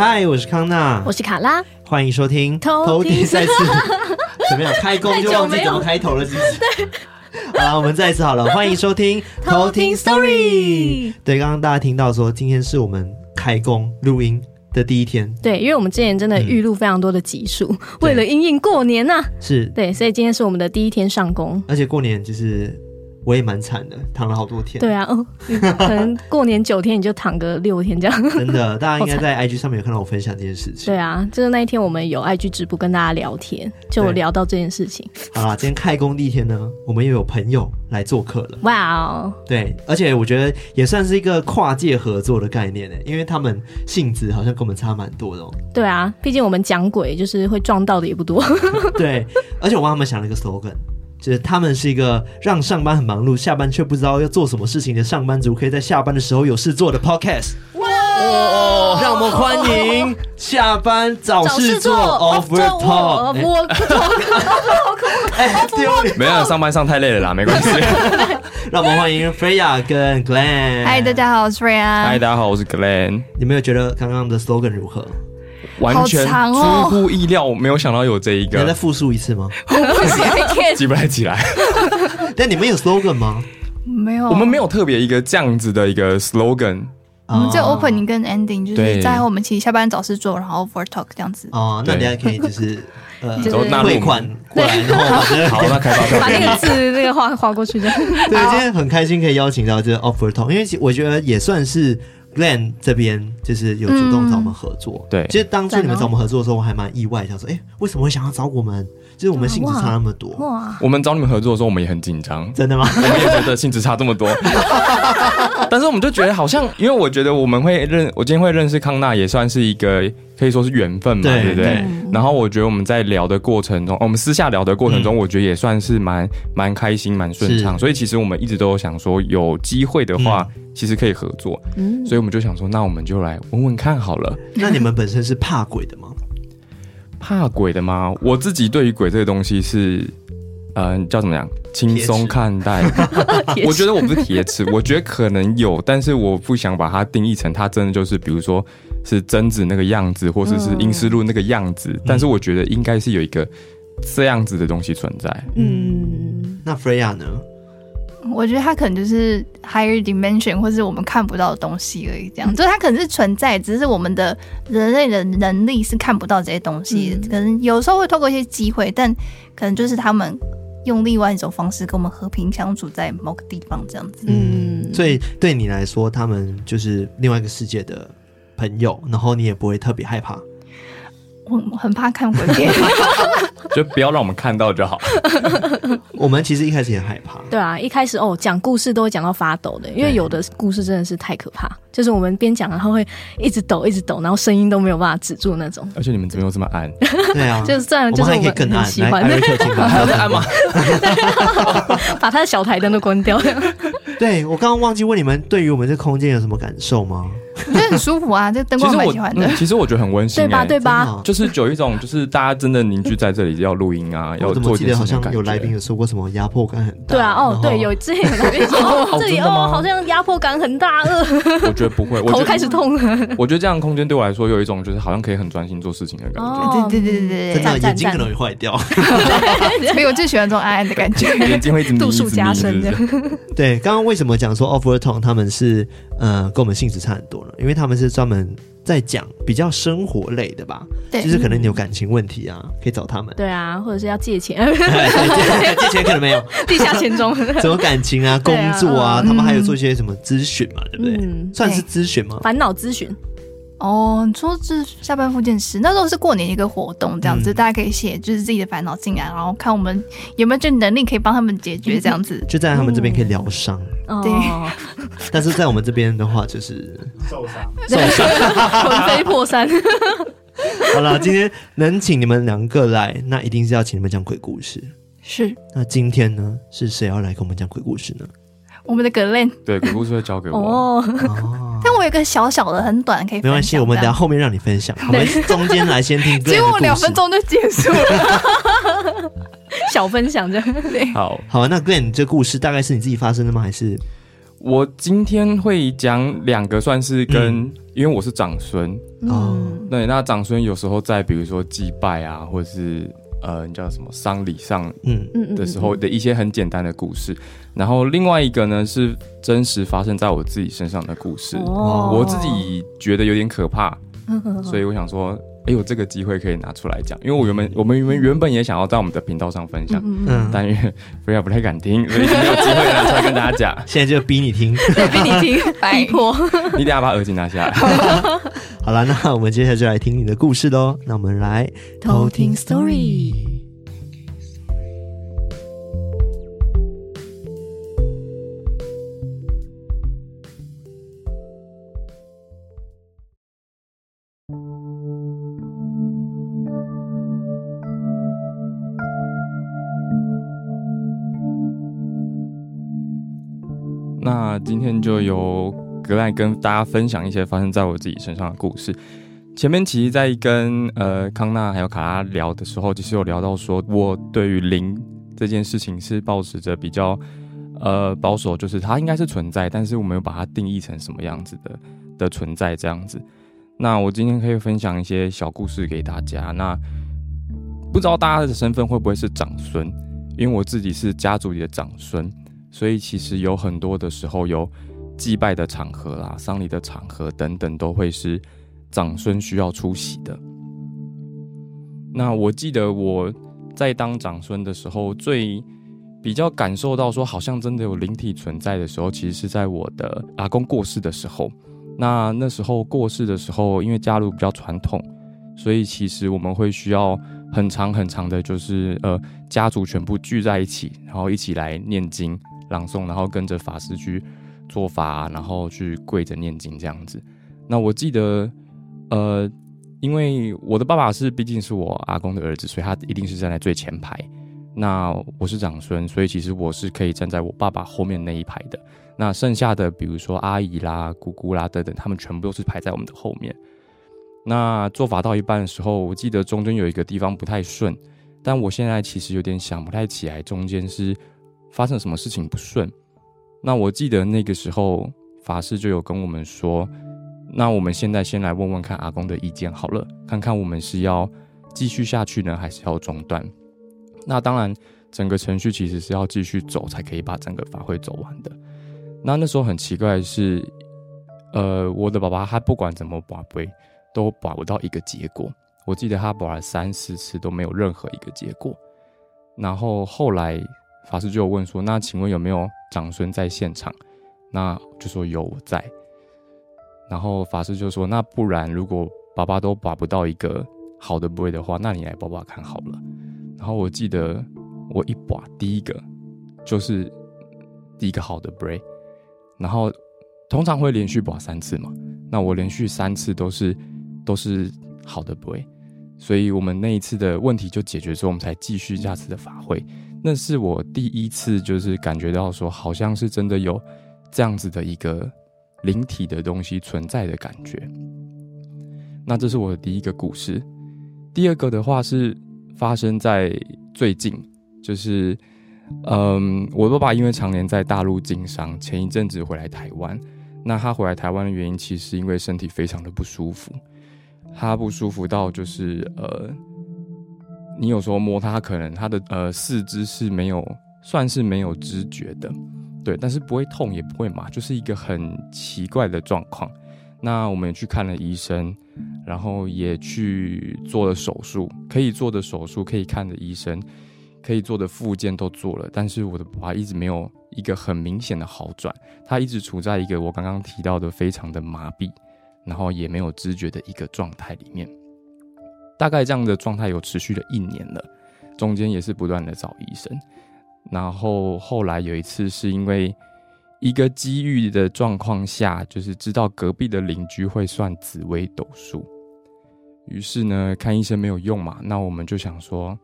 嗨，我是康娜，我是卡拉，欢迎收听偷听赛事。怎么样？开工就忘记怎么开头了，是不是？对。好了，我们再一次好了，欢迎收听偷听 Story。对，刚刚大家听到说，今天是我们开工录音的第一天。对，因为我们之前真的预录非常多的集数，嗯、为了应应过年呐、啊。是。对，所以今天是我们的第一天上工，而且过年就是。我也蛮惨的，躺了好多天。对啊，哦，可能过年九天你就躺个六天这样。真的，大家应该在 IG 上面有看到我分享这件事情。对啊，就是那一天我们有 IG 直播跟大家聊天，就聊到这件事情。好啦，今天开工第一天呢，我们又有朋友来做客了。哇哦！对，而且我觉得也算是一个跨界合作的概念呢，因为他们性质好像跟我们差蛮多的哦。对啊，毕竟我们讲鬼就是会撞到的也不多。对，而且我帮他们想了一个 slogan。就是他们是一个让上班很忙碌，下班却不知道要做什么事情的上班族，可以在下班的时候有事做的 podcast。哇！哦、让我们欢迎 下班找事做 Off Work Talk。哎，丢脸！没有，上班上太累了啦，没关系。让我们欢迎 Freya 跟 Glenn。嗨，大家好，我是 Freya。嗨，大家好，我是 Glenn。你们有觉得刚刚的 slogan 如何？完全出乎意料，没有想到有这一个。能再复述一次吗？记不太起来。但你们有 slogan 吗？没有，我们没有特别一个这样子的一个 slogan。我们只有 opening 跟 ending，就是在我们其实下班找事做，然后 for talk 这样子。哦，那你还可以就是 呃，汇汇款过来，然后好，那开发票，把那个字那个划划过去的。对，今天很开心可以邀请到这个 Off Work Talk，因为我觉得也算是。Glenn 这边就是有主动找我们合作，对。其实当初你们找我们合作的时候，我还蛮意外，想说，哎，为什么会想要找我们？就是我们性质差那么多。哇！我们找你们合作的时候，我们也很紧张。真的吗？我们也觉得性质差这么多。但是我们就觉得好像，因为我觉得我们会认，我今天会认识康纳，也算是一个可以说是缘分嘛，对不对？然后我觉得我们在聊的过程中，我们私下聊的过程中，我觉得也算是蛮蛮开心、蛮顺畅。所以其实我们一直都有想说，有机会的话。其实可以合作，嗯，所以我们就想说，那我们就来问问看好了。那你们本身是怕鬼的吗？怕鬼的吗？我自己对于鬼这个东西是，嗯、呃，叫怎么样，轻松看待。我觉得我不是铁齿，我觉得可能有，但是我不想把它定义成它真的就是，比如说是贞子那个样子，或者是阴尸路那个样子。嗯、但是我觉得应该是有一个这样子的东西存在。嗯，那 Freya 呢？我觉得它可能就是 higher dimension，或是我们看不到的东西而已。这样，就是它可能是存在，只是我们的人类的能力是看不到这些东西。嗯、可能有时候会透过一些机会，但可能就是他们用另外一种方式跟我们和平相处在某个地方，这样子。嗯，所以对你来说，他们就是另外一个世界的朋友，然后你也不会特别害怕。我很怕看鬼片，就不要让我们看到就好。我们其实一开始也害怕。对啊，一开始哦，讲故事都会讲到发抖的，因为有的故事真的是太可怕，就是我们边讲然后会一直抖，一直抖，然后声音都没有办法止住那种。而且你们怎么又这么暗？对啊，就是这样，就是我们很喜欢。还有在暗吗？把他的小台灯都关掉。对，我刚刚忘记问你们，对于我们这空间有什么感受吗？我觉得很舒服啊，这灯光蛮喜欢的。其实我觉得很温馨，对吧？对吧？就是有一种，就是大家真的凝聚在这里要录音啊，要做。记得好像有来宾有说过什么压迫感很大。对啊，哦，对，有之前有来宾说 这里哦，好像压迫感很大。我觉得不会，头开始痛了。我觉得这样的空间对我来说有一种，就是好像可以很专心做事情的感觉。对对对对真的眼睛可能会坏掉。所以我最喜欢这种暗暗的感觉，眼睛会度数加深的。对，刚刚为什么讲说 Talk 他们是呃跟我们性质差很多了？因为他们是专门在讲比较生活类的吧，对，就是可能你有感情问题啊，可以找他们。对啊，或者是要借钱，借钱可能没有，地下钱庄，什么感情啊、工作啊，他们还有做一些什么咨询嘛，对不对？算是咨询吗？烦恼咨询。哦，你说是下班复健师，那时候是过年一个活动，这样子大家可以写就是自己的烦恼进来，然后看我们有没有这能力可以帮他们解决，这样子。就在他们这边可以疗伤，对。但是在我们这边的话，就是受伤，受伤，魂飞魄散。好了，今天能请你们两个来，那一定是要请你们讲鬼故事。是。那今天呢，是谁要来跟我们讲鬼故事呢？我们的 Glenn。对，鬼故事会交给我。哦。但我有个小小的、很短，可以分享。没关系，我们等下后面让你分享。我们中间来先听。结果两分钟就结束了。小分享这样。对。好，好，那 Glenn 这故事大概是你自己发生的吗？还是我今天会讲两个，算是跟，嗯、因为我是长孙，哦，对，那长孙有时候在比如说祭拜啊，或者是呃，你叫什么丧礼上，嗯的时候的一些很简单的故事。然后另外一个呢是真实发生在我自己身上的故事，哦、我自己觉得有点可怕，哦、所以我想说。哎，有这个机会可以拿出来讲，因为我原本我们原原本也想要在我们的频道上分享，嗯，但因为 Freya 不太敢听，所以没有机会拿出来跟大家讲。现在就逼你听，对，逼你听，逼迫。你等下把耳机拿下来。好了，那我们接下来就来听你的故事喽。那我们来偷听 story。那今天就由格莱跟大家分享一些发生在我自己身上的故事。前面其实，在跟呃康纳还有卡拉聊的时候，其实有聊到说，我对于灵这件事情是保持着比较呃保守，就是它应该是存在，但是我没有把它定义成什么样子的的存在这样子。那我今天可以分享一些小故事给大家。那不知道大家的身份会不会是长孙？因为我自己是家族里的长孙。所以其实有很多的时候，有祭拜的场合啦、丧礼的场合等等，都会是长孙需要出席的。那我记得我在当长孙的时候，最比较感受到说，好像真的有灵体存在的时候，其实是在我的阿公过世的时候。那那时候过世的时候，因为家族比较传统，所以其实我们会需要很长很长的，就是呃家族全部聚在一起，然后一起来念经。朗诵，然后跟着法师去做法，然后去跪着念经这样子。那我记得，呃，因为我的爸爸是毕竟是我阿公的儿子，所以他一定是站在最前排。那我是长孙，所以其实我是可以站在我爸爸后面那一排的。那剩下的，比如说阿姨啦、姑姑啦等等，他们全部都是排在我们的后面。那做法到一半的时候，我记得中间有一个地方不太顺，但我现在其实有点想不太起来，中间是。发生什么事情不顺？那我记得那个时候法师就有跟我们说，那我们现在先来问问看阿公的意见好了，看看我们是要继续下去呢，还是要中断？那当然，整个程序其实是要继续走才可以把整个法会走完的。那那时候很奇怪的是，呃，我的爸爸他不管怎么把杯，都把不到一个结果。我记得他把了三四次都没有任何一个结果，然后后来。法师就有问说：“那请问有没有长孙在现场？”那就说有我在。然后法师就说：“那不然，如果爸爸都把不到一个好的 boy 的话，那你来把把看好了。”然后我记得我一把第一个就是第一个好的 boy，然后通常会连续把三次嘛，那我连续三次都是都是好的 boy，所以我们那一次的问题就解决之后，我们才继续下次的法会。那是我第一次，就是感觉到说，好像是真的有这样子的一个灵体的东西存在的感觉。那这是我的第一个故事。第二个的话是发生在最近，就是，嗯，我爸爸因为常年在大陆经商，前一阵子回来台湾。那他回来台湾的原因，其实因为身体非常的不舒服，他不舒服到就是呃。你有时候摸它，可能它的呃四肢是没有，算是没有知觉的，对，但是不会痛也不会麻，就是一个很奇怪的状况。那我们也去看了医生，然后也去做了手术，可以做的手术，可以看的医生，可以做的复健都做了，但是我的爸爸一直没有一个很明显的好转，他一直处在一个我刚刚提到的非常的麻痹，然后也没有知觉的一个状态里面。大概这样的状态有持续了一年了，中间也是不断的找医生，然后后来有一次是因为一个机遇的状况下，就是知道隔壁的邻居会算紫微斗数，于是呢，看医生没有用嘛，那我们就想说，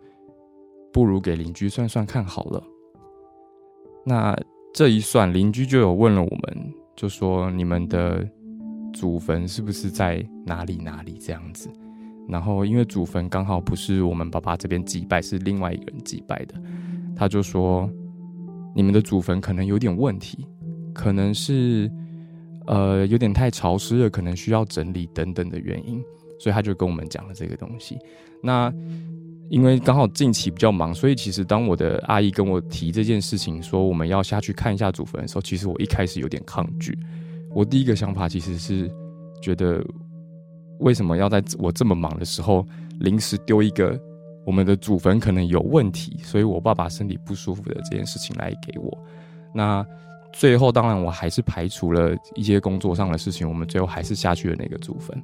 不如给邻居算算看好了。那这一算，邻居就有问了我们，就说你们的祖坟是不是在哪里哪里这样子。然后，因为祖坟刚好不是我们爸爸这边祭拜，是另外一个人祭拜的，他就说：“你们的祖坟可能有点问题，可能是呃有点太潮湿了，可能需要整理等等的原因，所以他就跟我们讲了这个东西。那因为刚好近期比较忙，所以其实当我的阿姨跟我提这件事情，说我们要下去看一下祖坟的时候，其实我一开始有点抗拒。我第一个想法其实是觉得，为什么要在我这么忙的时候临时丢一个我们的祖坟可能有问题，所以我爸爸身体不舒服的这件事情来给我？那最后当然我还是排除了一些工作上的事情，我们最后还是下去了那个祖坟。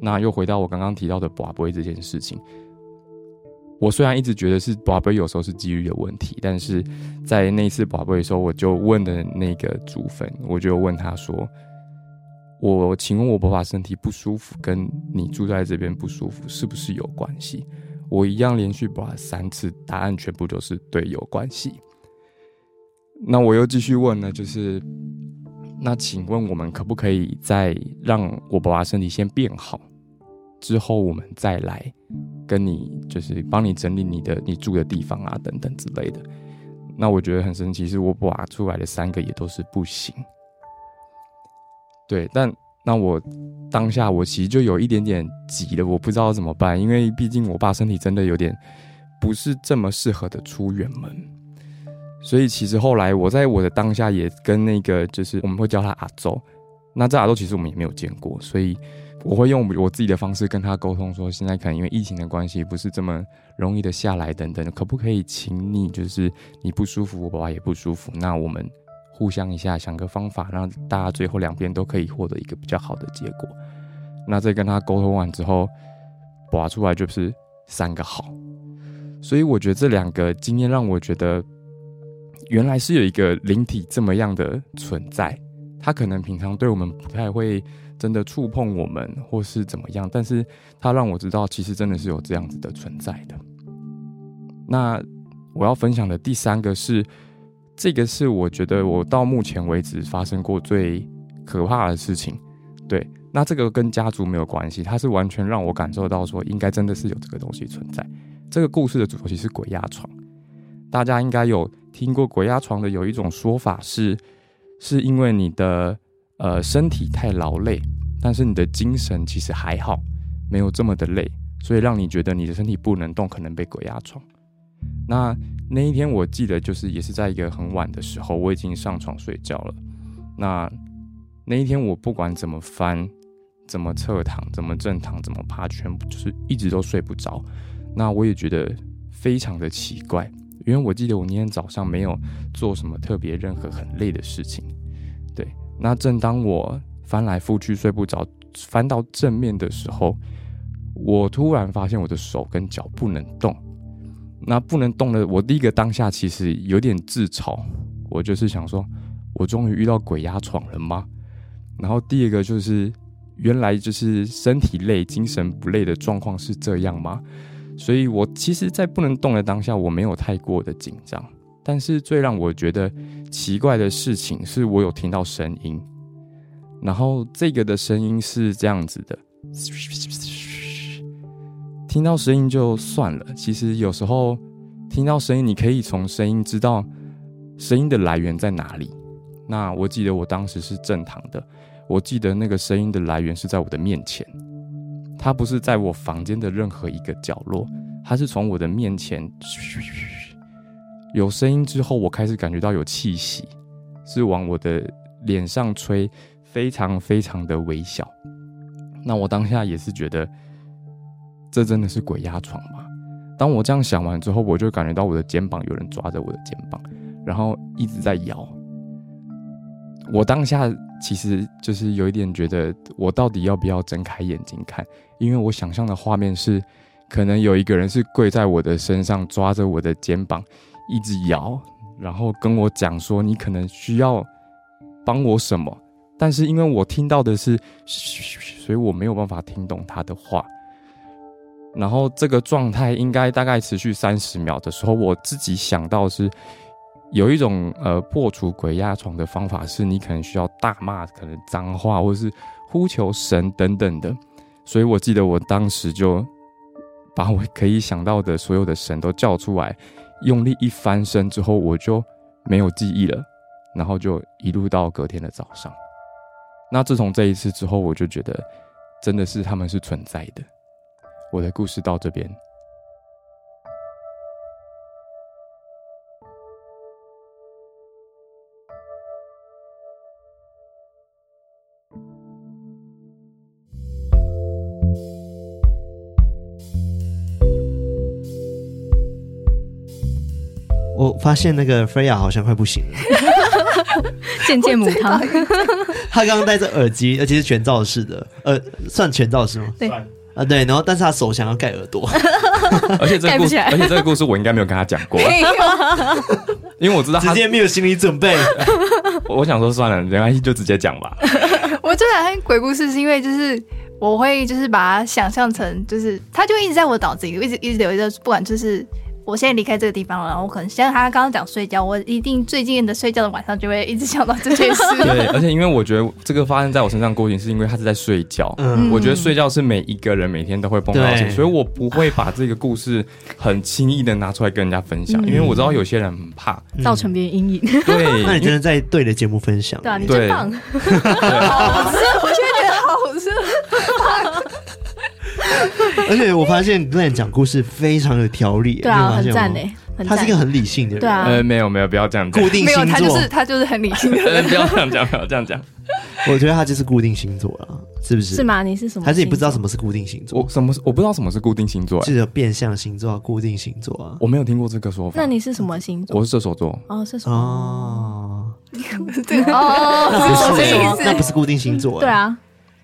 那又回到我刚刚提到的跋杯这件事情。我虽然一直觉得是跋杯有时候是机遇的问题，但是在那次跋杯的时候，我就问的那个祖坟，我就问他说：“我请问我爸爸身体不舒服，跟你住在这边不舒服是不是有关系？”我一样连续把三次，答案全部都是对，有关系。那我又继续问呢，就是那请问我们可不可以再让我爸爸身体先变好？之后我们再来跟你，就是帮你整理你的你住的地方啊，等等之类的。那我觉得很神奇，是我拔出来的三个也都是不行。对，但那我当下我其实就有一点点急了，我不知道怎么办，因为毕竟我爸身体真的有点不是这么适合的出远门。所以其实后来我在我的当下也跟那个就是我们会叫他阿周，那这阿周其实我们也没有见过，所以。我会用我自己的方式跟他沟通，说现在可能因为疫情的关系，不是这么容易的下来，等等，可不可以请你，就是你不舒服，我爸爸也不舒服，那我们互相一下想个方法，让大家最后两边都可以获得一个比较好的结果。那在跟他沟通完之后，拔出来就是三个好，所以我觉得这两个经验让我觉得，原来是有一个灵体这么样的存在，他可能平常对我们不太会。真的触碰我们，或是怎么样？但是他让我知道，其实真的是有这样子的存在的。那我要分享的第三个是，这个是我觉得我到目前为止发生过最可怕的事情。对，那这个跟家族没有关系，它是完全让我感受到说，应该真的是有这个东西存在。这个故事的主题是鬼压床，大家应该有听过鬼压床的，有一种说法是，是因为你的。呃，身体太劳累，但是你的精神其实还好，没有这么的累，所以让你觉得你的身体不能动，可能被鬼压床。那那一天我记得就是也是在一个很晚的时候，我已经上床睡觉了。那那一天我不管怎么翻，怎么侧躺，怎么正躺，怎么趴，全部就是一直都睡不着。那我也觉得非常的奇怪，因为我记得我那天早上没有做什么特别任何很累的事情，对。那正当我翻来覆去睡不着，翻到正面的时候，我突然发现我的手跟脚不能动。那不能动的，我第一个当下其实有点自嘲，我就是想说，我终于遇到鬼压床了吗？然后第二个就是，原来就是身体累、精神不累的状况是这样吗？所以我其实，在不能动的当下，我没有太过的紧张。但是最让我觉得奇怪的事情是，我有听到声音，然后这个的声音是这样子的，听到声音就算了，其实有时候听到声音，你可以从声音知道声音的来源在哪里。那我记得我当时是正躺的，我记得那个声音的来源是在我的面前，它不是在我房间的任何一个角落，它是从我的面前。有声音之后，我开始感觉到有气息，是往我的脸上吹，非常非常的微小。那我当下也是觉得，这真的是鬼压床吗？当我这样想完之后，我就感觉到我的肩膀有人抓着我的肩膀，然后一直在摇。我当下其实就是有一点觉得，我到底要不要睁开眼睛看？因为我想象的画面是，可能有一个人是跪在我的身上，抓着我的肩膀。一直摇，然后跟我讲说，你可能需要帮我什么，但是因为我听到的是，所以我没有办法听懂他的话。然后这个状态应该大概持续三十秒的时候，我自己想到是有一种呃破除鬼压床的方法，是你可能需要大骂可能脏话，或者是呼求神等等的。所以我记得我当时就把我可以想到的所有的神都叫出来。用力一翻身之后，我就没有记忆了。然后就一路到隔天的早上。那自从这一次之后，我就觉得真的是他们是存在的。我的故事到这边。我发现那个 Freya 好像快不行了，渐渐母汤。他刚刚戴着耳机，而且是全罩式的，呃，算全罩式吗？对啊，对。然后，但是他手想要盖耳朵，而且这个故事，而且这个故事我应该没有跟他讲过，因为我知道他直接没有心理准备。我想说算了，没关系，就直接讲吧。我最讨厌鬼故事，是因为就是我会就是把它想象成，就是他就一直在我脑子里，一直一直留着，不管就是。我现在离开这个地方了，然后我可能像他刚刚讲睡觉，我一定最近的睡觉的晚上就会一直想到这件事。对，而且因为我觉得这个发生在我身上过程，是因为他是在睡觉。嗯，我觉得睡觉是每一个人每天都会碰到的，所以我不会把这个故事很轻易的拿出来跟人家分享，因为我知道有些人很怕造成别人阴影。对，那你真的在对的节目分享，对啊，你真棒。而且我发现 Glenn 讲故事非常有条理，对啊，很赞诶，他是一个很理性的人，对啊，呃，没有没有，不要这样讲，固定星座，他就是他就是很理性的人，不要这样讲，不要这样讲，我觉得他就是固定星座了，是不是？是吗？你是什么？还是你不知道什么是固定星座？我什么？我不知道什么是固定星座，是变相星座、固定星座啊，我没有听过这个说法。那你是什么星座？我是射手座。哦，射手座。哦，哦，那不是固定星座，对啊，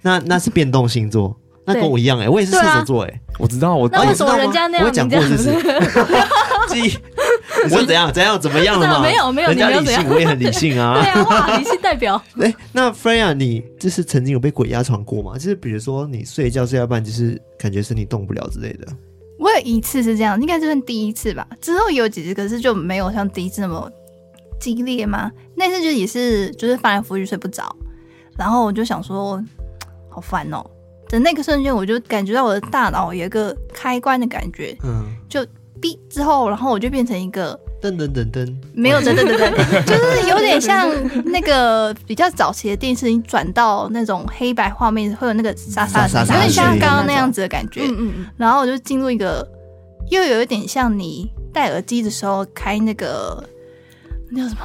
那那是变动星座。那跟我一样哎，我也是射手座哎，我知道，我那为什么人家那样？我讲过是不是？记，你说 怎样？怎样？怎么样了吗？没有没有，人家理性，我也很理性啊。对啊，哇，理性代表。哎，那 Freya，你就是曾经有被鬼压床过吗？就是比如说你睡觉睡到半，就是感觉身体动不了之类的。我有一次是这样，应该就是第一次吧。之后有几次，可是就没有像第一次那么激烈吗？那次就也是，就是翻来覆去睡不着，然后我就想说，好烦哦。的那个瞬间，我就感觉到我的大脑有一个开关的感觉，嗯，就哔之后，然后我就变成一个噔噔噔噔，没有噔噔噔噔，就是有点像那个比较早期的电视，你转到那种黑白画面会有那个沙沙沙，有点像刚刚那样子的感觉，嗯嗯，然后我就进入一个，又有一点像你戴耳机的时候开那个那叫什么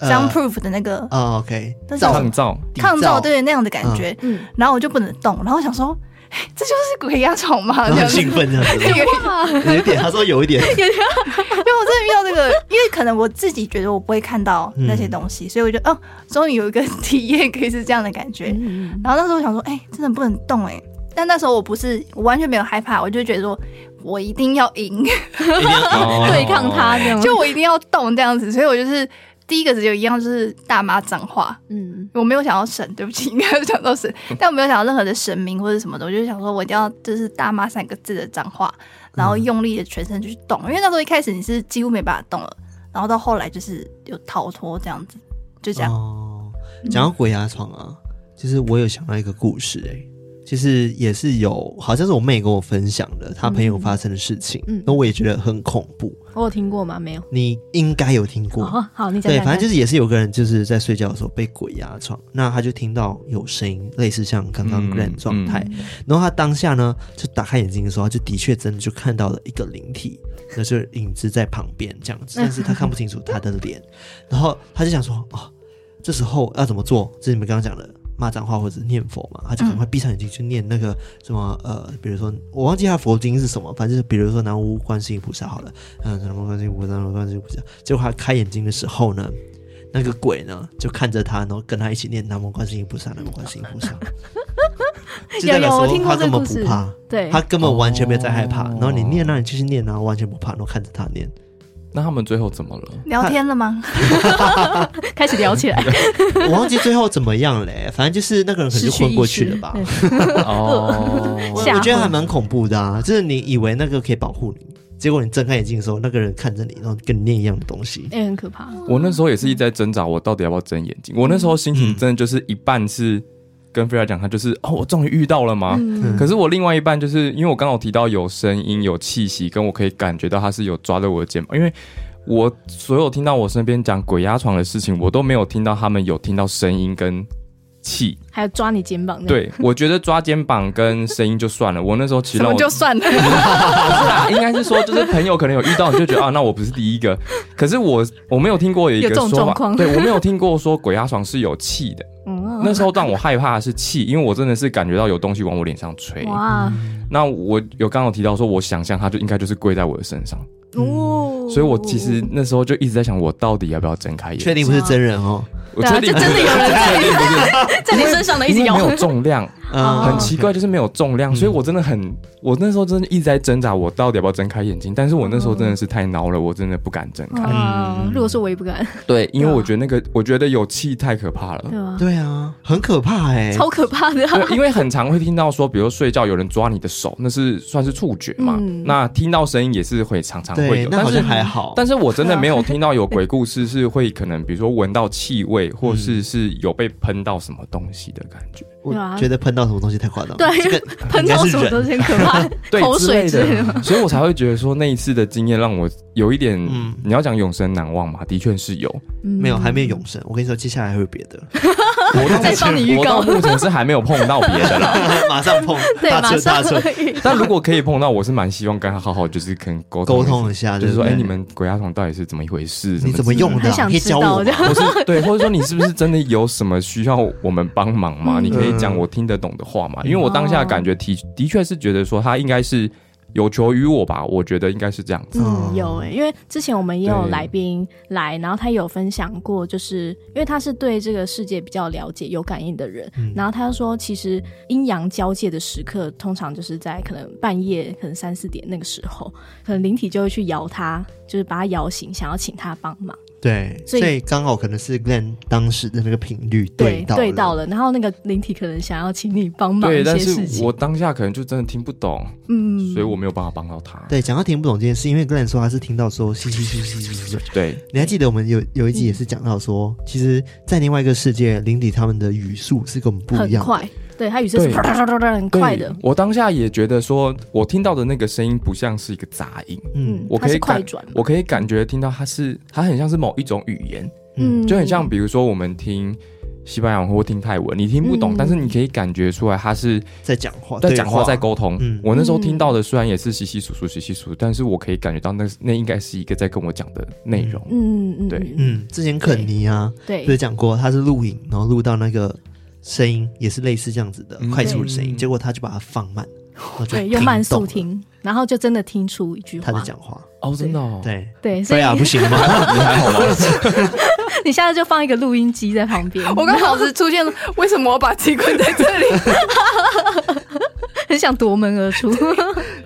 ？Soundproof 的那个，OK，抗噪，抗噪，对那样的感觉，嗯，然后我就不能动，然后我想说，这就是鬼压床吗？很兴奋这样子，有一点，他说有一 点，因为我真的遇到这个，因为可能我自己觉得我不会看到那些东西，所以我就哦，终于有一个体验可以是这样的感觉，然后那时候我想说，哎，真的不能动哎，但那时候我不是，我完全没有害怕，我就觉得说我一定要赢，对抗他这样，就我一定要动这样子，所以我就是。第一个只有一样就是大妈脏话，嗯，我没有想到神，对不起，应该想到神，但我没有想到任何的神明或者什么的，我就想说我一定要就是大妈三个字的脏话，然后用力的全身去动，嗯、因为那时候一开始你是几乎没办法动了，然后到后来就是有逃脱这样子，就这样。哦，讲到鬼压床啊，其实我有想到一个故事、欸，哎。其实也是有，好像是我妹跟我分享的，她朋友发生的事情，嗯，那我也觉得很恐怖。我有听过吗？没有。你应该有听过。哦、好，你讲。对，反正就是也是有个人就是在睡觉的时候被鬼压床，那他就听到有声音，类似像刚刚 Glenn 状态，嗯嗯、然后他当下呢就打开眼睛的时候，他就的确真的就看到了一个灵体，那就是影子在旁边这样子，但是他看不清楚他的脸，然后他就想说，哦，这时候要怎么做？这是你们刚刚讲的。骂脏话或者念佛嘛，他就赶快闭上眼睛去念那个什么呃，比如说我忘记他佛经是什么，反正就是比如说南无观世音菩萨好了，嗯，南无观世音菩萨，南无观世音菩萨。结果他开眼睛的时候呢，那个鬼呢就看着他，然后跟他一起念南无观世音菩萨，南无观世音菩萨。有有，我听过这个故事。他根本不怕，对，他根本完全没有在害怕。然后你念，那你继续念，然后完全不怕，然后看着他念。那他们最后怎么了？聊天了吗？开始聊起来。我忘记最后怎么样嘞，反正就是那个人可能就昏过去了吧。哦，我觉得还蛮恐怖的啊，就是你以为那个可以保护你，结果你睁开眼睛的时候，那个人看着你，然后跟你念一样的东西，也很可怕。我那时候也是一直在挣扎，我到底要不要睁眼睛？我那时候心情真的就是一半是。跟 Freya 讲，他就是哦，我终于遇到了吗？嗯、可是我另外一半就是因为我刚好提到有声音、有气息，跟我可以感觉到他是有抓着我的肩膀，因为我所有听到我身边讲鬼压床的事情，我都没有听到他们有听到声音跟气，还有抓你肩膀。对，我觉得抓肩膀跟声音就算了。我那时候其实我就算了，应该是说，就是朋友可能有遇到，你就觉得啊，那我不是第一个。可是我我没有听过有一个说法，对，我没有听过说鬼压床是有气的。嗯，那时候让我害怕的是气，因为我真的是感觉到有东西往我脸上吹。哇，那我有刚刚提到说，我想象他就应该就是跪在我的身上。哦，所以我其实那时候就一直在想，我到底要不要睁开眼？确定不是真人哦？我确定真的有人在 在你身上的一直摇，没有重量，很奇怪，就是没有重量，所以我真的很，我那时候真的一直在挣扎，我到底要不要睁开眼睛？但是我那时候真的是太挠了，我真的不敢睁开。嗯，如果说我也不敢。对，因为我觉得那个，我觉得有气太可怕了。对啊，对啊，很可怕哎，超可怕的。因为很常会听到说，比如睡觉有人抓你的手，那是算是触觉嘛。那听到声音也是会常常会有，但是还好。但是我真的没有听到有鬼故事是会可能，比如说闻到气味，或是是。有被喷到什么东西的感觉，我觉得喷到什么东西太夸张。对，喷到什么东西很可怕，口水之类的。所以我才会觉得说那一次的经验让我有一点，你要讲永生难忘嘛，的确是有。没有，还没有永生。我跟你说，接下来会有别的。我在帮你预告，我到目前是还没有碰到别的啦，马上碰，大车大车。但如果可以碰到，我是蛮希望跟他好好就是可能沟沟通一下，就是说，哎，你们鬼压床到底是怎么一回事？你怎么用的？可以教我，或是对，或者说你是不是真的有什么需要我们帮忙吗？你可以讲我听得懂的话嘛？因为我当下感觉的的确是觉得说他应该是。有求于我吧，我觉得应该是这样子。嗯，有诶、欸，因为之前我们也有来宾来，然后他有分享过，就是因为他是对这个世界比较了解、有感应的人，嗯、然后他说，其实阴阳交界的时刻，通常就是在可能半夜，可能三四点那个时候，可能灵体就会去摇他，就是把他摇醒，想要请他帮忙。对，所以刚好可能是 Glen 当时的那个频率对到对到了，然后那个灵体可能想要请你帮忙一些事情，但是我当下可能就真的听不懂，嗯，所以我没有办法帮到他。对，讲到听不懂这件事，因为 Glenn 说他是听到说嘻嘻嘻嘻嘻，对，你还记得我们有有一集也是讲到说，其实，在另外一个世界，灵体他们的语速是跟我们不一样，很快。对，他语速是啪啪啪啪很快的。我当下也觉得说，我听到的那个声音不像是一个杂音，嗯，我可以感，我可以感觉听到它是，它很像是某一种语言，嗯，就很像比如说我们听西班牙文或听泰文，你听不懂，但是你可以感觉出来他是在讲话，在讲话，在沟通。嗯。我那时候听到的虽然也是稀稀疏疏、稀稀疏疏，但是我可以感觉到那那应该是一个在跟我讲的内容。嗯嗯，对，嗯，之前肯尼啊，对，不是讲过他是录影，然后录到那个。声音也是类似这样子的快速的声音，结果他就把它放慢，对，用慢速听，然后就真的听出一句话。他在讲话哦，真的，对对，所以啊，不行吗？你还好吗？你下次就放一个录音机在旁边。我刚好是出现了，为什么我把机关在这里？很想夺门而出。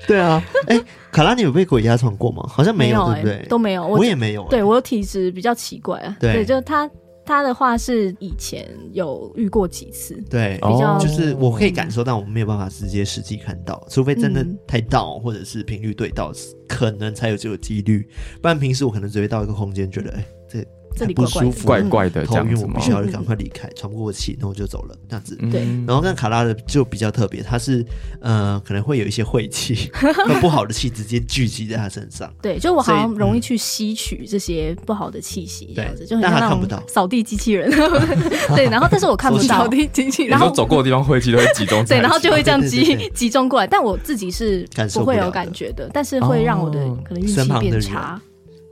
对啊，哎，卡拉，你有被鬼压床过吗？好像没有，对不对？都没有，我也没有。对我的体质比较奇怪啊，对，就是他。他的话是以前有遇过几次，对，比较就是我可以感受到，我们没有办法直接实际看到，除非真的太到，或者是频率对到，可能才有这个几率。不然平时我可能只会到一个空间，觉得哎，这。这里不舒服，怪怪的，头晕，我必须要赶快离开，喘不过气，然后我就走了，这样子。对。然后跟卡拉的就比较特别，他是呃可能会有一些晦气，不好的气直接聚集在他身上。对，就我好像容易去吸取这些不好的气息，这样子就很像那种扫地机器人。对，然后但是我看不到扫地机器人，然后走过的地方晦气都会集中。对，然后就会这样 集集中过来，但我自己是不会有感觉的，但是会让我的可能运气变差。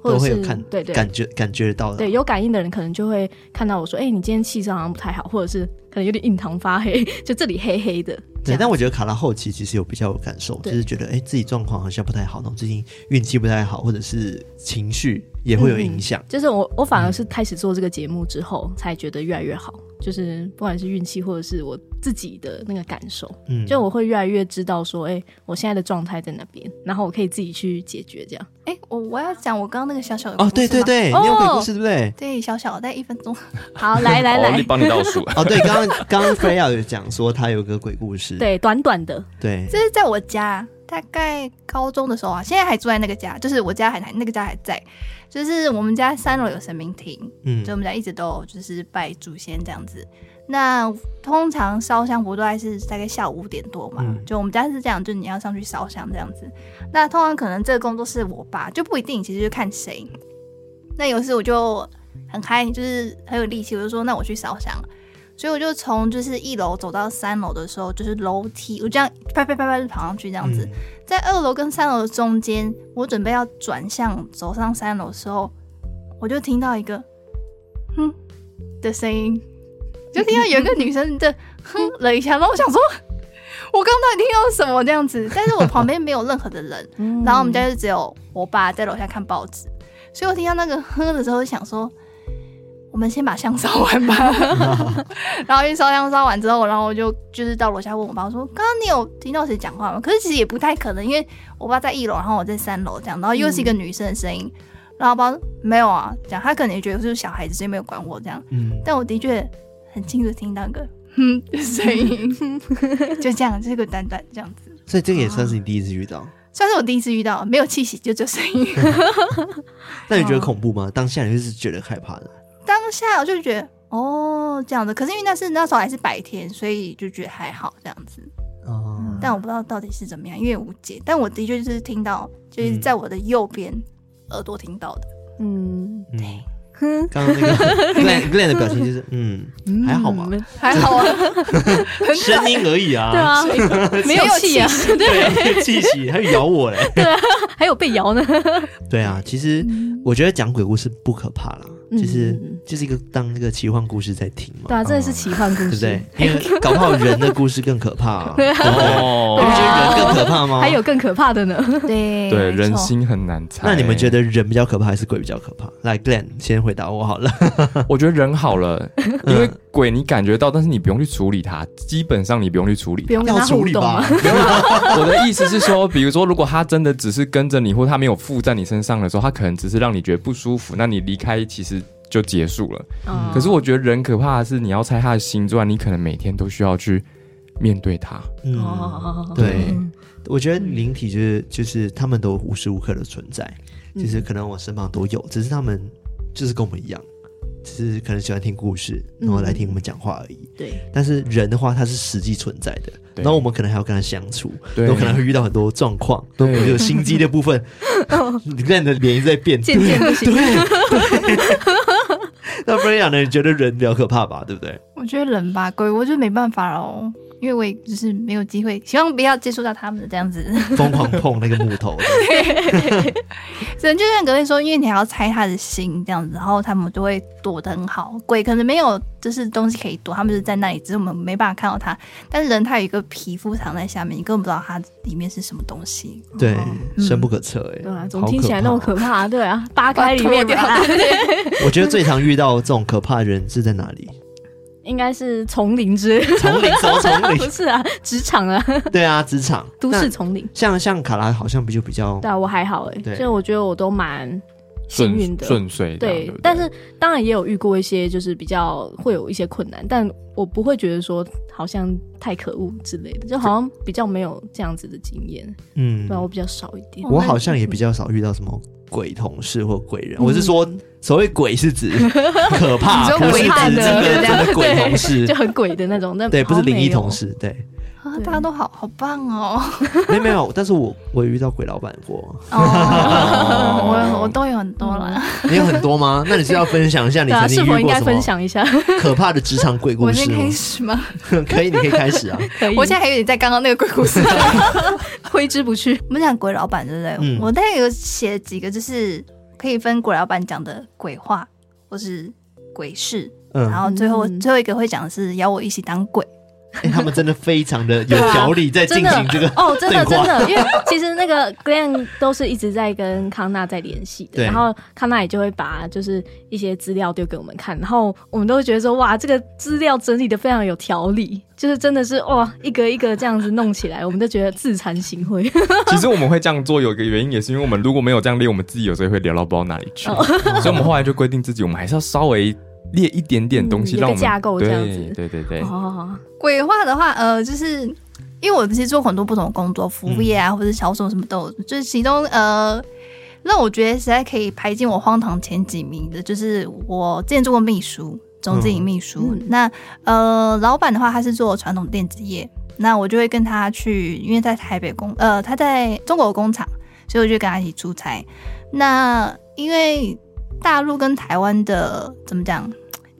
都会有看，对对，感觉感觉到的。对，有感应的人可能就会看到我说：“哎，你今天气色好像不太好，或者是可能有点印堂发黑，就这里黑黑的。”对，但我觉得卡拉后期其实有比较有感受，就是觉得哎，自己状况好像不太好，然后最近运气不太好，或者是情绪也会有影响。就是我我反而是开始做这个节目之后，才觉得越来越好。就是不管是运气，或者是我自己的那个感受，嗯，就我会越来越知道说，哎，我现在的状态在那边，然后我可以自己去解决这样。哎，我我要讲我刚刚那个小小的哦，对对对，你有鬼故事对不对？对，小小的，大概一分钟。好，来来来，我帮你倒数。哦，对，刚刚刚刚 Freya 有讲说他有个鬼故事，对，短短的，对，这是在我家，大概高中的时候啊，现在还住在那个家，就是我家还那个家还在。就是我们家三楼有神明亭，嗯，所以我们家一直都就是拜祖先这样子。那通常烧香不都还是大概下午五点多嘛？嗯、就我们家是这样，就你要上去烧香这样子。那通常可能这个工作是我爸，就不一定，其实就看谁。那有一次我就很嗨，就是很有力气，我就说那我去烧香。所以我就从就是一楼走到三楼的时候，就是楼梯，我这样啪啪啪啪就跑上去，这样子，嗯、在二楼跟三楼的中间，我准备要转向走上三楼的时候，我就听到一个哼的声音，就听到有一个女生的哼了一下，然后我想说，我刚刚到底听到什么这样子？但是我旁边没有任何的人，然后我们家就只有我爸在楼下看报纸，所以我听到那个哼的时候，就想说。我们先把香烧完吧，然后一烧香烧完之后，然后我就就是到楼下问我爸说：“刚刚你有听到谁讲话吗？”可是其实也不太可能，因为我爸在一楼，然后我在三楼这样，然后又是一个女生的声音，嗯、然后我爸说没有啊，讲他可能也觉得是小孩子，所以没有管我这样。嗯，但我的确很清楚听到个哼的声音，就这样，这个短短这样子。所以这个也算是你第一次遇到，啊、算是我第一次遇到，没有气息，就这声音。那你觉得恐怖吗？当下你就是觉得害怕的？当下我就觉得哦这样子，可是因为那是那时候还是白天，所以就觉得还好这样子。哦、嗯，但我不知道到底是怎么样，因为无解。但我的确就是听到，就是在我的右边耳朵听到的。嗯，对。刚刚那个 Glenn Glenn 的表情就是嗯，还好吗？还好啊，声音而已啊。对啊，没有气啊，对，气息还有咬我嘞。对啊，还有被咬呢。对啊，其实我觉得讲鬼故事不可怕啦。其实就是一个当那个奇幻故事在听嘛，对啊，这是奇幻故事，对不对？因为搞不好人的故事更可怕，对，你们觉得人更可怕吗？还有更可怕的呢，对对，人心很难猜。那你们觉得人比较可怕还是鬼比较可怕？来，Glenn 先回答我好了。我觉得人好了，因为鬼你感觉到，但是你不用去处理它，基本上你不用去处理，不用跟他互动吗？我的意思是说，比如说，如果他真的只是跟着你，或他没有附在你身上的时候，他可能只是让你觉得不舒服，那你离开其实。就结束了。嗯、可是我觉得人可怕的是，你要猜他的心之外，你可能每天都需要去面对他。嗯，对，嗯、我觉得灵体就是就是他们都无时无刻的存在，其实、嗯、可能我身旁都有，只是他们就是跟我们一样，只是可能喜欢听故事，然后来听我们讲话而已。对、嗯，但是人的话，他是实际存在的，然后我们可能还要跟他相处，对有可能会遇到很多状况，都对有心机的部分。你看你的脸一直在变，渐渐不行。对。那不然讲呢？你觉得人比较可怕吧？对不对？我觉得人吧，鬼我就没办法喽。因为我也就是没有机会，希望不要接触到他们这样子，疯狂碰那个木头。人就像格雷说，因为你还要猜他的心这样子，然后他们就会躲得很好。鬼可能没有就是东西可以躲，他们就是在那里，只是我们没办法看到他。但是人他有一个皮肤藏在下面，你根本不知道他里面是什么东西。对，深不可测哎。对啊，总听起来那么可怕。对啊，扒开里面。我觉得最常遇到这种可怕的人是在哪里？应该是丛林之类，丛林什么 丛林？不是啊，职场啊。对啊，职场，都市丛林。像像卡拉好像比就比较，对啊，我还好哎，所以我觉得我都蛮幸运的，顺遂。对，但是当然也有遇过一些就是比较会有一些困难，但我不会觉得说好像太可恶之类的，就好像比较没有这样子的经验。嗯，对啊，我比较少一点。我好像也比较少遇到什么。鬼同事或鬼人，我是说，所谓鬼是指 可怕，不是指真的真的鬼同事，就很鬼的那种。那对，不是灵异同事，对。啊，大家都好好棒哦。没有没有，但是我我也遇到鬼老板过。哦，我我都有很多了。你有很多吗？那你是要分享一下你曾经遇过什么？应该分享一下 可怕的职场鬼故事。我先开始吗？可以，你可以开始啊。我现在还有点在刚刚那个鬼故事挥之不去。我们讲鬼老板对不对？我大概有写几个，就是可以分鬼老板讲的鬼话或是鬼事，然后最后最后一个会讲的是邀我一起当鬼。哎，他们真的非常的有条理，在进行这个哦，真的真的，因为其实那个 Glenn 都是一直在跟康纳在联系的，然后康纳也就会把就是一些资料丢给我们看，然后我们都会觉得说哇，这个资料整理的非常有条理，就是真的是哇，一个一个这样子弄起来，我们都觉得自惭形秽。其实我们会这样做，有一个原因也是因为我们如果没有这样列，我们自己有时候会聊到不知道哪里去，所以我们后来就规定自己，我们还是要稍微。列一点点东西，让我们架构这样子。对对对。哦，鬼话的话，呃，就是因为我其实做很多不同的工作，服务业啊，或者销售什么都有，就是其中呃，让我觉得实在可以排进我荒唐前几名的，就是我之前做过秘书，总经理秘书。那呃，老板的话，他是做传统电子业，那我就会跟他去，因为在台北工，呃，他在中国工厂，所以我就跟他一起出差。那因为大陆跟台湾的怎么讲，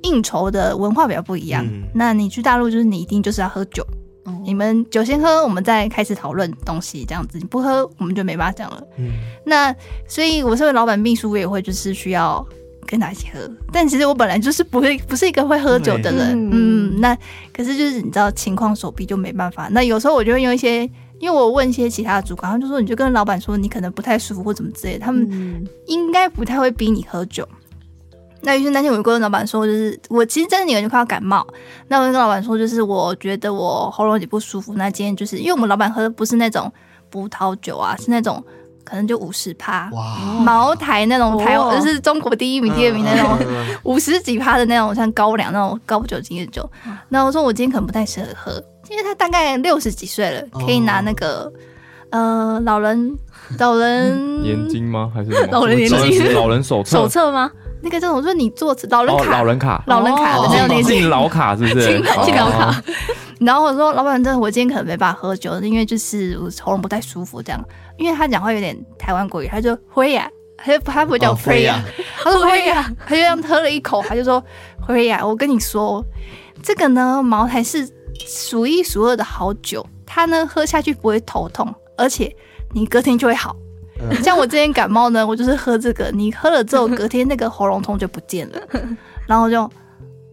应酬的文化比较不一样。嗯、那你去大陆就是你一定就是要喝酒，嗯、你们酒先喝，我们再开始讨论东西，这样子你不喝我们就没办法讲了。嗯，那所以我身为老板秘书，我也会就是需要跟他一起喝。但其实我本来就是不会不是一个会喝酒的人，嗯，嗯，那可是就是你知道情况所逼就没办法。那有时候我就会用一些。因为我问一些其他的主管，他就说，你就跟老板说你可能不太舒服或怎么之类的，他们应该不太会逼你喝酒。嗯、那于是那天我就跟老板说，就是我其实真的有点快要感冒，那我就跟老板说，就是我觉得我喉咙有点不舒服。那今天就是因为我们老板喝的不是那种葡萄酒啊，是那种可能就五十趴，哇茅台那种台湾就是中国第一名、第二名那种 五十几趴的那种，像高粱那种高酒精的酒。那我说我今天可能不太适合喝。因为他大概六十几岁了，可以拿那个、哦、呃老人 老人年金吗？还是 老人年金？老人手手册吗？那个这种就是你做老人卡、哦、老人卡、老人卡的那种年金，老卡是不是？敬老卡。然后我说老板，真的我今天可能没办法喝酒，因为就是我喉咙不太舒服这样。因为他讲话有点台湾国语，他就辉呀，他就他不叫辉呀，他说辉呀，他就这样喝了一口，他就说辉呀，我跟你说这个呢，茅台是。数一数二的好酒，它呢喝下去不会头痛，而且你隔天就会好。嗯、像我之前感冒呢，我就是喝这个，你喝了之后隔天那个喉咙痛就不见了，然后就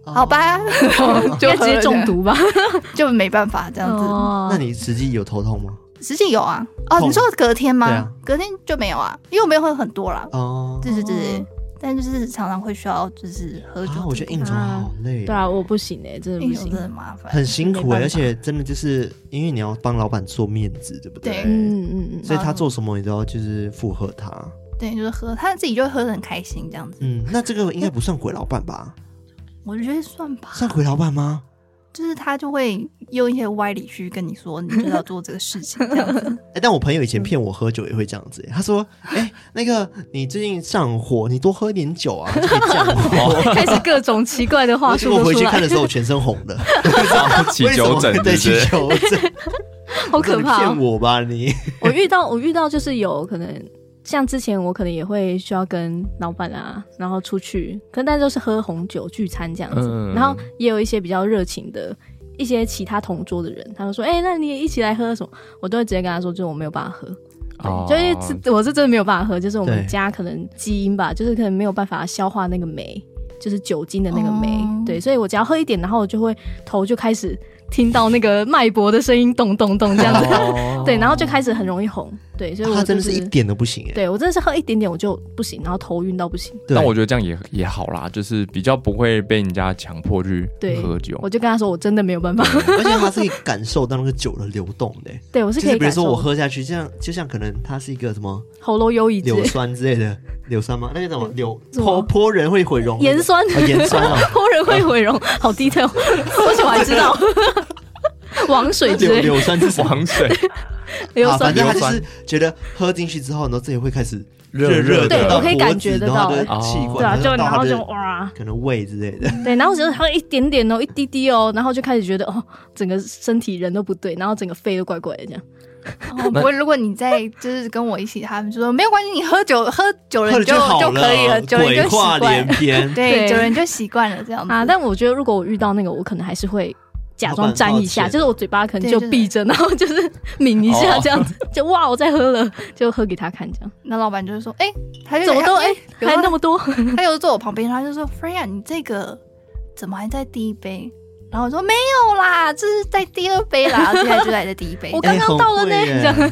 好吧，哦、就直接中毒吧，就没办法这样子。哦、那你实际有头痛吗？实际有啊。哦，你说隔天吗？啊、隔天就没有啊，因为我没有喝很多啦。哦，对对对。但就是常常会需要，就是喝酒。我觉得应酬好累。对啊，我不行哎，真的不行，真的麻烦，很辛苦哎，而且真的就是因为你要帮老板做面子，对不对？对嗯嗯嗯。所以他做什么你都要就是附和他。对，就是喝，他自己就会喝的很开心这样子。嗯，那这个应该不算鬼老板吧？我觉得算吧。算鬼老板吗？就是他就会用一些歪理去跟你说，你就要做这个事情这样子。哎、欸，但我朋友以前骗我喝酒也会这样子。他说：“哎、欸，那个你最近上火，你多喝点酒啊，就可以降火。”开始各种奇怪的话说。我回去看的时候，我全身红的，起酒疹，对，起酒疹，好可怕、哦！骗我吧你！我遇到我遇到就是有可能。像之前我可能也会需要跟老板啊，然后出去，可能大家都是喝红酒聚餐这样子，嗯、然后也有一些比较热情的一些其他同桌的人，他们说：“哎、欸，那你也一起来喝什么？”我都会直接跟他说：“就是我没有办法喝，哦、对，就是我是真的没有办法喝，就是我们家可能基因吧，就是可能没有办法消化那个酶，就是酒精的那个酶，哦、对，所以我只要喝一点，然后我就会头就开始。”听到那个脉搏的声音，咚咚咚这样子，哦、对，然后就开始很容易红，对，所以我、就是啊、真的是一点都不行哎，对我真的是喝一点点我就不行，然后头晕到不行。但我觉得这样也也好啦，就是比较不会被人家强迫去喝酒。我就跟他说，我真的没有办法，而且他是可以 感受到那个酒的流动的。对，我是可以。比如说我喝下去，这样就像可能它是一个什么喉咙优异硫酸之类的硫酸吗？那个什么硫泼泼人会毁容？盐酸，盐酸啊，泼人会毁容，好低调，而且我还知道。王水之类，硫酸是王水，硫酸。反正他就是觉得喝进去之后，然后自己会开始热热的，对，我可以感觉得到气管，对啊，就然后就哇，可能胃之类的。对，然后只是喝一点点哦，一滴滴哦，然后就开始觉得哦，整个身体人都不对，然后整个肺都怪怪的这样。哦，不过如果你在就是跟我一起，他们就说没有关系，你喝酒喝酒了就就可以了，酒人就习惯，对，酒人就习惯了这样子啊。但我觉得如果我遇到那个，我可能还是会。假装沾一下，就是我嘴巴可能就闭着，然后就是抿一下这样子，就哇，我在喝了，就喝给他看这样。那老板就是说：“哎，还怎么都哎，还那么多。”他有坐我旁边，他就说：“Freya，你这个怎么还在第一杯？”然后我说：“没有啦，这是在第二杯啦，现在就在在第一杯。我刚刚倒了呢。”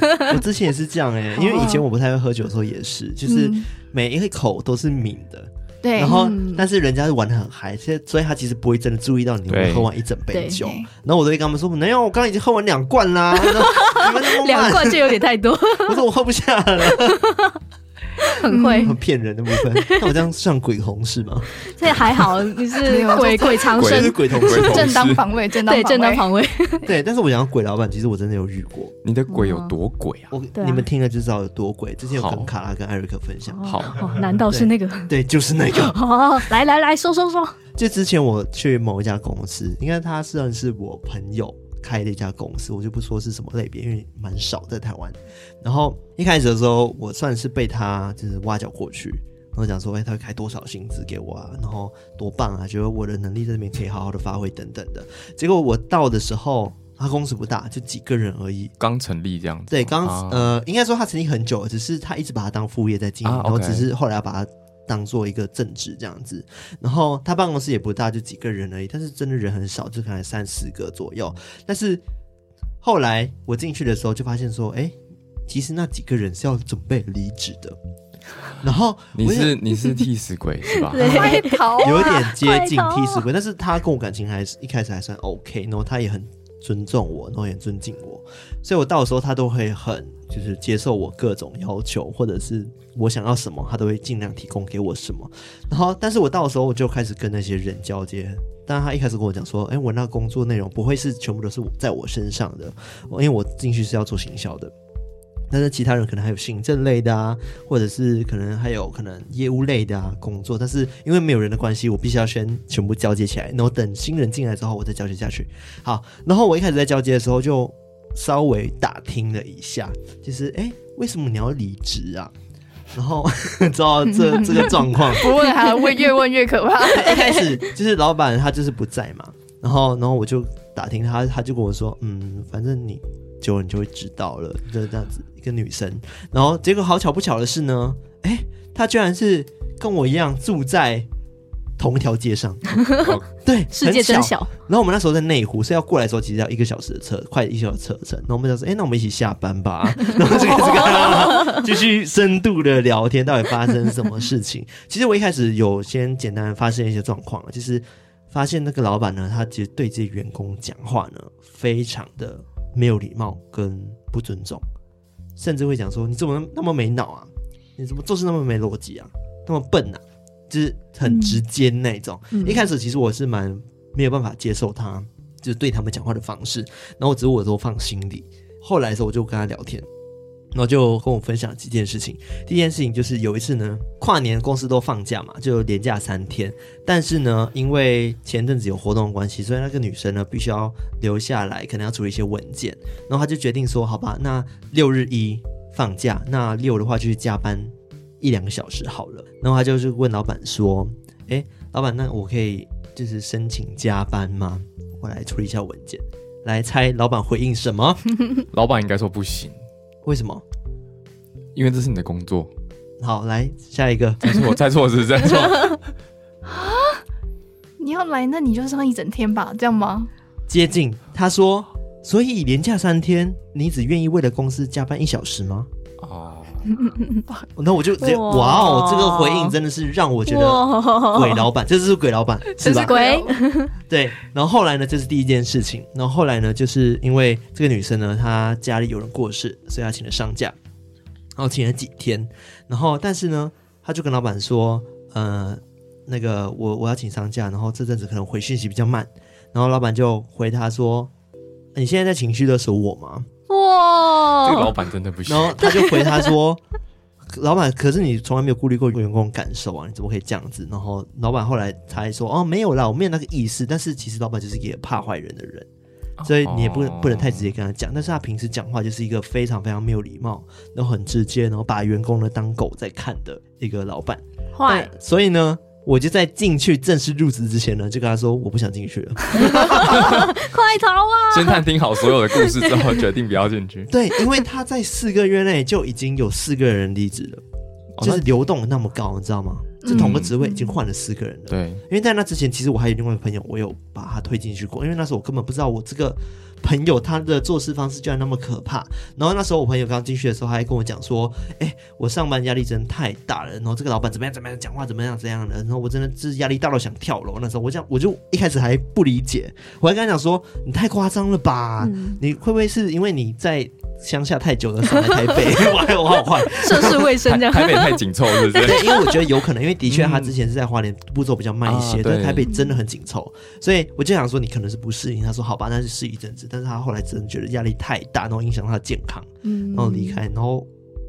我之前也是这样哎，因为以前我不太会喝酒的时候也是，就是每一口都是抿的。对，然后但是人家是玩的很嗨，所以所以他其实不会真的注意到你会喝完一整杯酒。然后我都会跟他们说：“没有，我刚刚已经喝完两罐啦，两罐就有点太多。”我说：“我喝不下了。” 很会，很骗人的部分。那我这样像鬼同事吗？这还好，你是鬼鬼藏身，鬼同事，正当防卫，正当对正当防卫。对，但是我讲鬼老板，其实我真的有遇过。你的鬼有多鬼啊？我你们听了就知道有多鬼。之前有跟卡拉跟艾瑞克分享。好，难道是那个？对，就是那个。好，来来来说说说。就之前我去某一家公司，应该他算是我朋友。开的一家公司，我就不说是什么类别，因为蛮少在台湾。然后一开始的时候，我算是被他就是挖角过去，然后讲说，哎，他会开多少薪资给我啊？然后多棒啊，觉得我的能力在这边可以好好的发挥等等的。结果我到的时候，他公司不大，就几个人而已，刚成立这样子。对，刚、啊、呃，应该说他成立很久，只是他一直把它当副业在经营，啊 okay、然后只是后来要把它当做一个正职这样子。然后他办公室也不大，就几个人而已，但是真的人很少，就可能三四个左右。但是后来我进去的时候，就发现说，哎，其实那几个人是要准备离职的。然后你是你是替死鬼是吧？有点接近替死鬼，但是他跟我感情还是一开始还算 OK，然后他也很尊重我，然后也尊敬我，所以我到时候他都会很就是接受我各种要求，或者是我想要什么，他都会尽量提供给我什么。然后，但是我到时候我就开始跟那些人交接，但他一开始跟我讲说，哎，我那工作内容不会是全部都是在我身上的，因为我进去是要做行销的。但是其他人可能还有行政类的啊，或者是可能还有可能业务类的啊工作，但是因为没有人的关系，我必须要先全部交接起来，然后等新人进来之后，我再交接下去。好，然后我一开始在交接的时候就稍微打听了一下，就是哎，为什么你要离职啊？然后知道这这个状况，不问还问，越问越可怕。一开始就是老板他就是不在嘛，然后然后我就打听他，他就跟我说，嗯，反正你。久了你就会知道了，就是这样子个女生，然后结果好巧不巧的是呢，哎，她居然是跟我一样住在同一条街上，对，世界真小。然后我们那时候在内湖，所以要过来的时候其实要一个小时的车，快一小时车程。然后我们就说，哎，那我们一起下班吧，然后这个这个继续深度的聊天，到底发生什么事情？其实我一开始有先简单发现一些状况，就是发现那个老板呢，他其实对这些员工讲话呢，非常的。没有礼貌跟不尊重，甚至会讲说：“你怎么那么没脑啊？你怎么做事那么没逻辑啊？那么笨啊？”就是很直接那种。嗯、一开始其实我是蛮没有办法接受他，就是对他们讲话的方式，然后只是我都放心里。后来的时候我就跟他聊天。然后就跟我分享几件事情。第一件事情就是有一次呢，跨年公司都放假嘛，就连假三天。但是呢，因为前阵子有活动的关系，所以那个女生呢必须要留下来，可能要处理一些文件。然后她就决定说：“好吧，那六日一放假，那六的话就去加班一两个小时好了。”然后她就是问老板说：“哎，老板，那我可以就是申请加班吗？我来处理一下文件。”来猜老板回应什么？老板应该说不行。为什么？因为这是你的工作。好，来下一个。猜错，猜错是猜错。啊！你要来，那你就上一整天吧，这样吗？接近。他说，所以连假三天，你只愿意为了公司加班一小时吗？哦。那我就直接哇，哇哦，这个回应真的是让我觉得鬼老板，这是鬼老板，是吧？是鬼。对。然后后来呢，这是第一件事情。然后后来呢，就是因为这个女生呢，她家里有人过世，所以她请了丧假，然后请了几天。然后但是呢，她就跟老板说，呃，那个我我要请丧假，然后这阵子可能回讯息比较慢。然后老板就回她说，你现在在情绪勒索我吗？哇，这个老板真的不行。然后他就回他说：“ 老板，可是你从来没有顾虑过员工感受啊，你怎么可以这样子？”然后老板后来才说：“哦，没有啦，我没有那个意思。但是其实老板就是一个怕坏人的人，所以你也不能不能太直接跟他讲。但是他平时讲话就是一个非常非常没有礼貌，然后很直接，然后把员工呢当狗在看的一个老板。坏，所以呢。”我就在进去正式入职之前呢，就跟他说我不想进去了，快逃啊！先探听好所有的故事之后，决定不要进去。对，因为他在四个月内就已经有四个人离职了，哦、就是流动那么高，你知道吗？就同个职位已经换了四个人了。对、嗯，因为在那之前，其实我还有另外一个朋友，我有把他推进去过，因为那时候我根本不知道我这个。朋友他的做事方式居然那么可怕，然后那时候我朋友刚进去的时候，他还跟我讲说：“哎、我上班压力真的太大了，然后这个老板怎么样怎么样，讲话怎么样怎样的，然后我真的是压力大到想跳楼。”那时候我讲，我就一开始还不理解，我还跟他讲说：“你太夸张了吧？你会不会是因为你在？”乡下太久了，上来台北，我还有我好坏，涉世未深这样。台北太紧凑，是不是？对，因为我觉得有可能，因为的确他之前是在花莲步骤比较慢一些，但台北真的很紧凑，所以我就想说你可能是不适应。他说好吧，那就试一阵子。但是他后来真的觉得压力太大，然后影响他的健康，然后离开。然后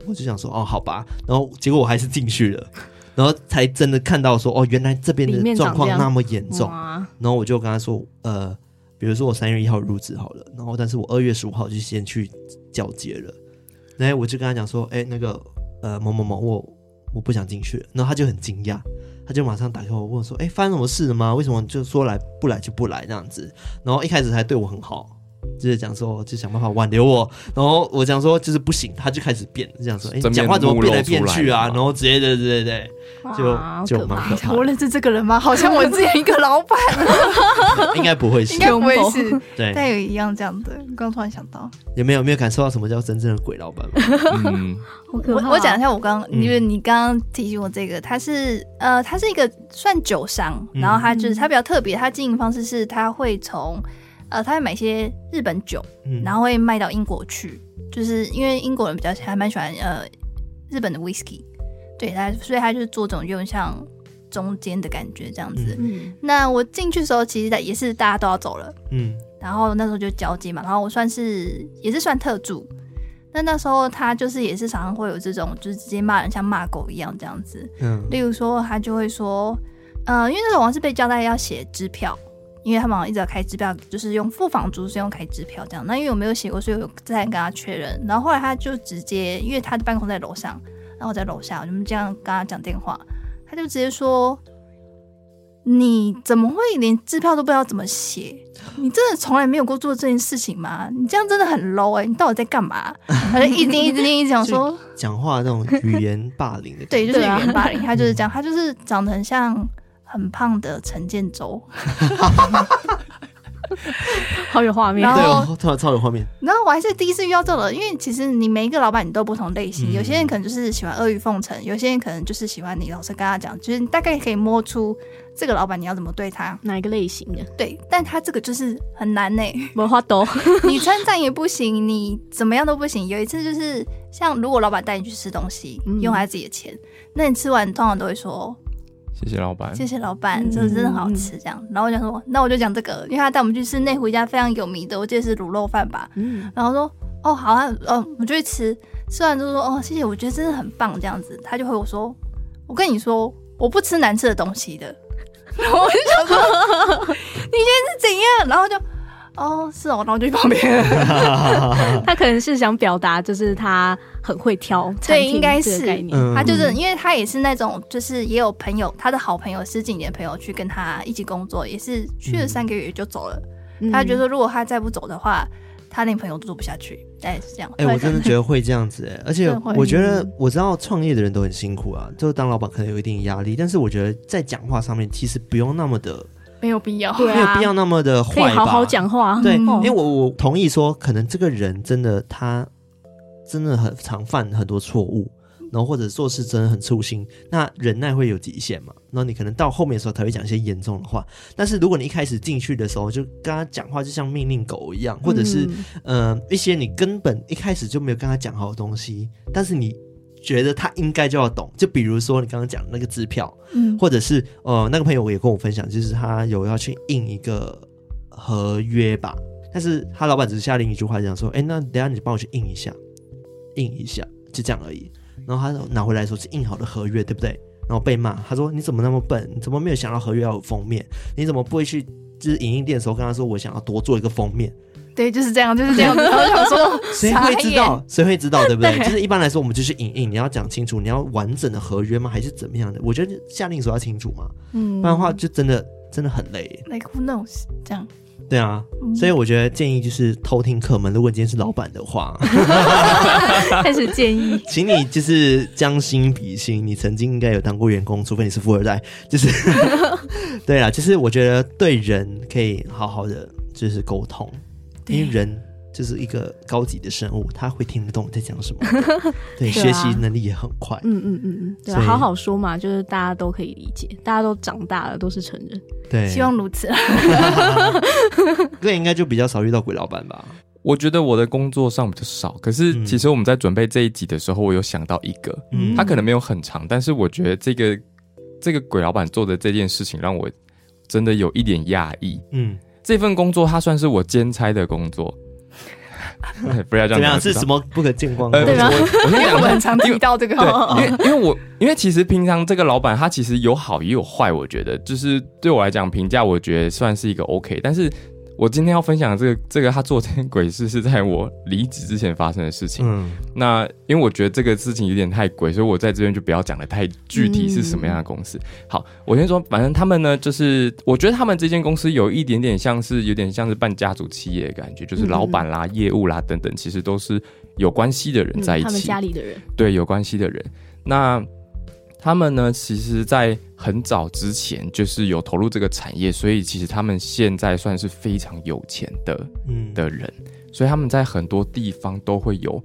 我就想说哦，好吧。然后结果我还是进去了，然后才真的看到说哦，原来这边的状况那么严重。然后我就跟他说呃。比如说我三月一号入职好了，然后但是我二月十五号就先去交接了，然后我就跟他讲说，哎，那个呃某某某，我我不想进去。然后他就很惊讶，他就马上打电话问我说：“哎，发生什么事了吗？为什么就说来不来就不来这样子？”然后一开始还对我很好。就是讲说，就想办法挽留我，然后我讲说就是不行，他就开始变，这样说，哎，讲话怎么变来变去啊？然后直接对，对对对，就就蛮可怕。我认识这个人吗？好像我之前一个老板，应该不会是，应该不会是，对，但有一样这样的。刚突然想到，有没有没有感受到什么叫真正的鬼老板我我讲一下，我刚因为你刚刚提醒我这个，他是呃，他是一个算酒商，然后他就是他比较特别，他经营方式是他会从。呃，他会买一些日本酒，嗯、然后会卖到英国去，就是因为英国人比较还蛮喜欢呃日本的 whisky，对他，所以他就是做这种有点像中间的感觉这样子。嗯、那我进去的时候，其实也是大家都要走了，嗯，然后那时候就交接嘛，然后我算是也是算特助，那那时候他就是也是常常会有这种，就是直接骂人像骂狗一样这样子，嗯，例如说他就会说，呃，因为那时候我是被交代要写支票。因为他们一直要开支票，就是用付房租是用开支票这样。那因为我没有写过，所以我再跟他确认。然后后来他就直接，因为他的办公在楼上，然后我在楼下，我就这样跟他讲电话，他就直接说：“你怎么会连支票都不知道怎么写？你真的从来没有过做这件事情吗？你这样真的很 low 哎、欸！你到底在干嘛？”他就一直一直一直讲说讲话这种语言霸凌的，对，就是语言霸凌。他就是这样，他就是长得很像。很胖的陈建州，好有画面，然后超超有画面。然后我还是第一次遇到这个，因为其实你每一个老板你都不同类型，有些人可能就是喜欢阿谀奉承，有些人可能就是喜欢你老实跟他讲，就是你大概可以摸出这个老板你要怎么对他，哪一个类型的。对，但他这个就是很难呢，没话多，你称赞也不行，你怎么样都不行。有一次就是像如果老板带你去吃东西，用他自己的钱，那你吃完通常都会说。谢谢老板，谢谢老板，这真的好吃。这样，嗯、然后我讲说，那我就讲这个，因为他带我们去吃内湖一家非常有名的，我记得是卤肉饭吧。嗯，然后说，哦，好啊，哦，我就去吃，吃完之后说，哦，谢谢，我觉得真的很棒。这样子，他就回我说，我跟你说，我不吃难吃的东西的。然后我就想说，你现在是怎样？然后就。哦，是哦，然后就去旁边。他可能是想表达，就是他很会挑，对，应该是概念。他就是因为他也是那种，就是也有朋友，他的好朋友十几年朋友去跟他一起工作，也是去了三个月就走了。嗯、他觉得如果他再不走的话，他那朋友都做不下去。大概是这样。哎、欸，我真的觉得会这样子哎、欸，而且我觉得我知道创业的人都很辛苦啊，就当老板可能有一定压力，但是我觉得在讲话上面其实不用那么的。没有必要，没有必要那么的坏吧？可以好好讲话。对，因为我我同意说，可能这个人真的他真的很常犯很多错误，然后或者做事真的很粗心，那忍耐会有极限嘛？然后你可能到后面的时候才会讲一些严重的话。但是如果你一开始进去的时候就跟他讲话，就像命令狗一样，或者是嗯、呃、一些你根本一开始就没有跟他讲好的东西，但是你。觉得他应该就要懂，就比如说你刚刚讲的那个支票，嗯，或者是呃那个朋友也跟我分享，就是他有要去印一个合约吧，但是他老板只是下令一句话，讲说，哎，那等下你帮我去印一下，印一下，就这样而已。然后他拿回来说是印好的合约，对不对？然后被骂，他说你怎么那么笨？你怎么没有想到合约要有封面？你怎么不会去就是影印店的时候跟他说我想要多做一个封面？对，就是这样，就是这样子。然后想说，谁会知道？谁会知道？对不对？对就是一般来说，我们就是隐隐，你要讲清楚，你要完整的合约吗？还是怎么样的？我觉得下令时候要清楚嘛，嗯，不然的话就真的真的很累。Like who knows？这样。对啊，嗯、所以我觉得建议就是偷听客门。如果今天是老板的话 开始建议，请你就是将心比心，你曾经应该有当过员工，除非你是富二代。就是对啊，就是我觉得对人可以好好的就是沟通。因为人就是一个高级的生物，他会听得懂你在讲什么，对，对啊、学习能力也很快。嗯嗯嗯嗯，对、啊，以好好说嘛，就是大家都可以理解，大家都长大了，都是成人。对，希望如此。对，应该就比较少遇到鬼老板吧？我觉得我的工作上比较少，可是其实我们在准备这一集的时候，我有想到一个，嗯，他可能没有很长，但是我觉得这个这个鬼老板做的这件事情让我真的有一点讶异，嗯。这份工作，它算是我兼差的工作，不要这样。怎样？是什么不可见光？对吗？我 因为我很常提到这个，因为因为我因为其实平常这个老板他其实有好也有坏，我觉得就是对我来讲评价，我觉得算是一个 OK。但是我今天要分享的这个这个他做这件鬼事是在我离职之前发生的事情。嗯，那因为我觉得这个事情有点太鬼，所以我在这边就不要讲的太具体是什么样的公司。嗯、好，我先说，反正他们呢，就是我觉得他们这间公司有一点点像是有点像是半家族企业的感觉，就是老板啦、嗯、业务啦等等，其实都是有关系的人在一起。嗯、他们家里的人，对，有关系的人。那他们呢，其实，在很早之前就是有投入这个产业，所以其实他们现在算是非常有钱的，嗯，的人，所以他们在很多地方都会有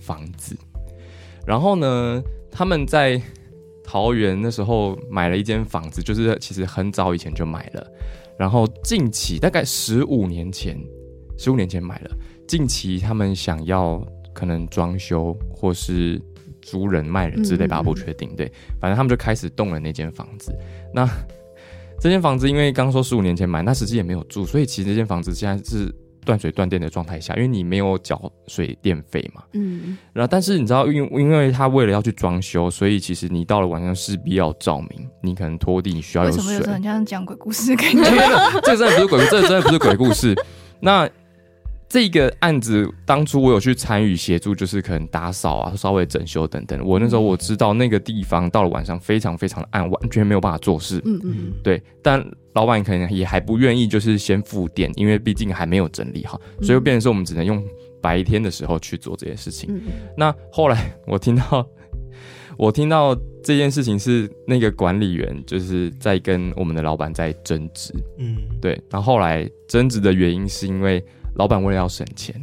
房子。然后呢，他们在桃园那时候买了一间房子，就是其实很早以前就买了。然后近期大概十五年前，十五年前买了，近期他们想要可能装修或是。租人卖人之类吧，不确定。对，反正他们就开始动了那间房子。那这间房子因为刚说十五年前买，那实际也没有住，所以其实这间房子现在是断水断电的状态下，因为你没有缴水电费嘛。嗯。然后，但是你知道，因因为他为了要去装修，所以其实你到了晚上势必要照明，你可能拖地你需要有水。为什么有人这样讲鬼故事？感觉这个真的不是鬼 这个真的不是鬼故事。那。这个案子当初我有去参与协助，就是可能打扫啊、稍微整修等等。我那时候我知道那个地方到了晚上非常非常的暗，完全没有办法做事。嗯嗯，对。但老板可能也还不愿意，就是先付电，因为毕竟还没有整理好，所以变成说我们只能用白天的时候去做这些事情。嗯嗯。那后来我听到，我听到这件事情是那个管理员就是在跟我们的老板在争执。嗯，对。然后后来争执的原因是因为。老板为了要省钱，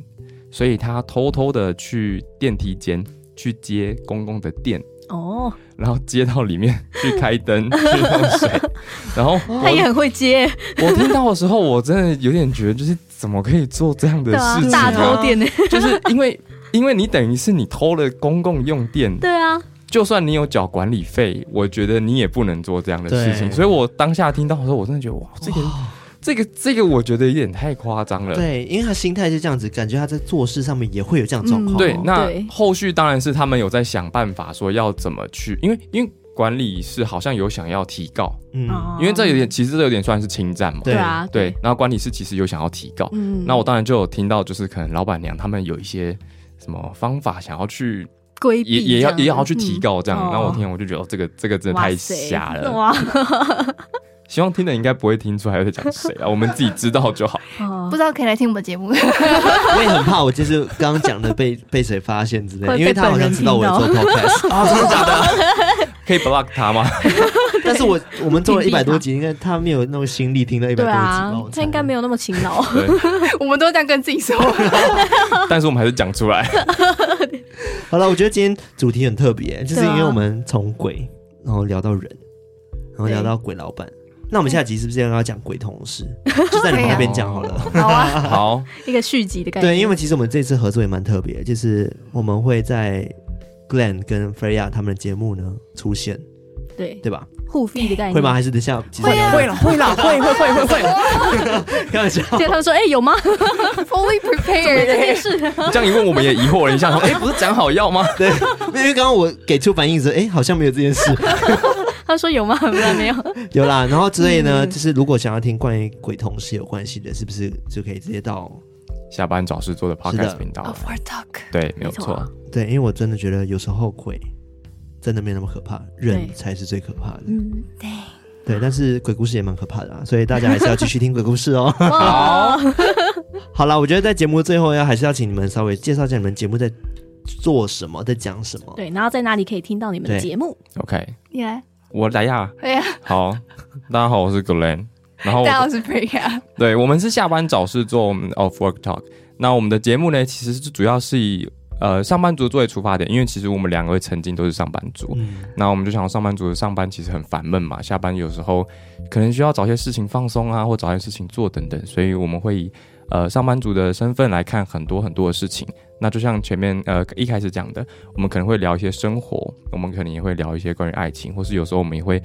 所以他偷偷的去电梯间去接公共的电哦，然后接到里面去开灯 去弄水，然后 他也很会接。我听到的时候，我真的有点觉得，就是怎么可以做这样的事情？大偷电呢？就是因为因为你等于是你偷了公共用电，对啊，就算你有缴管理费，我觉得你也不能做这样的事情。所以我当下听到的时候，我真的觉得哇，这个。这个这个我觉得有点太夸张了。对，因为他心态是这样子，感觉他在做事上面也会有这样状况。嗯、对，那后续当然是他们有在想办法，说要怎么去，因为因为管理是好像有想要提告，嗯，因为这有点其实这有点算是侵占嘛。对啊，对。然后管理是其实有想要提告，嗯，那我当然就有听到，就是可能老板娘他们有一些什么方法想要去规避，也也要也要去提告这样。那、嗯、我听我就觉得这个这个真的太瞎了。哇 希望听的应该不会听出来在讲谁啊，我们自己知道就好。不知道可以来听我们节目。我也很怕，我就是刚刚讲的被 被谁发现之类的，因为他好像知道我做 podcast 啊，真的假的？可以 block 他吗？但是我我们做了一百多集，应该他没有那么心力听到一百多集吧？他应该没有那么勤劳。我们都这样跟自己说，但是我们还是讲出来。好了，我觉得今天主题很特别，就是因为我们从鬼，然后聊到人，然后聊到鬼老板。那我们下集是不是要要讲鬼同事？就在你 旁边讲好了。好啊，好，一个续集的感觉。对，因为其实我们这次合作也蛮特别，就是我们会在 Glenn 跟 Freya 他们的节目呢出现。对，对吧？互 feed 的概念会吗？还是等下会啊？会了，会了，会会会会会。开玩笑。结果他们说：“哎，有吗？Fully prepared 这件事。”这样一问，我们也疑惑了一下，说：“哎，不是讲好要吗？”对，因为刚刚我给出反应时，哎，好像没有这件事。他说有吗？没有，有啦。然后之类呢，就是如果想要听关于鬼同事有关系的，是不是就可以直接到下班找事做的 podcast 频道？Off Work Talk。对，没有错。对，因为我真的觉得有时候鬼真的没那么可怕，人才是最可怕的。嗯，对。对，但是鬼故事也蛮可怕的啊，所以大家还是要继续听鬼故事哦。好，好了，我觉得在节目最后要还是要请你们稍微介绍一下你们节目在做什么，在讲什么。对，然后在哪里可以听到你们的节目？OK，你来。我来呀，对呀，好，大家好，我是 Glenn，然后大家好，我是 Freya，对，我们是下班找事做，我们 Off Work Talk。那我们的节目呢，其实是主要是以呃上班族作为出发点，因为其实我们两个曾经都是上班族，嗯，那我们就想上班族的上班其实很烦闷嘛，下班有时候可能需要找些事情放松啊，或找些事情做等等，所以我们会以呃上班族的身份来看很多很多的事情。那就像前面呃一开始讲的，我们可能会聊一些生活，我们可能也会聊一些关于爱情，或是有时候我们也会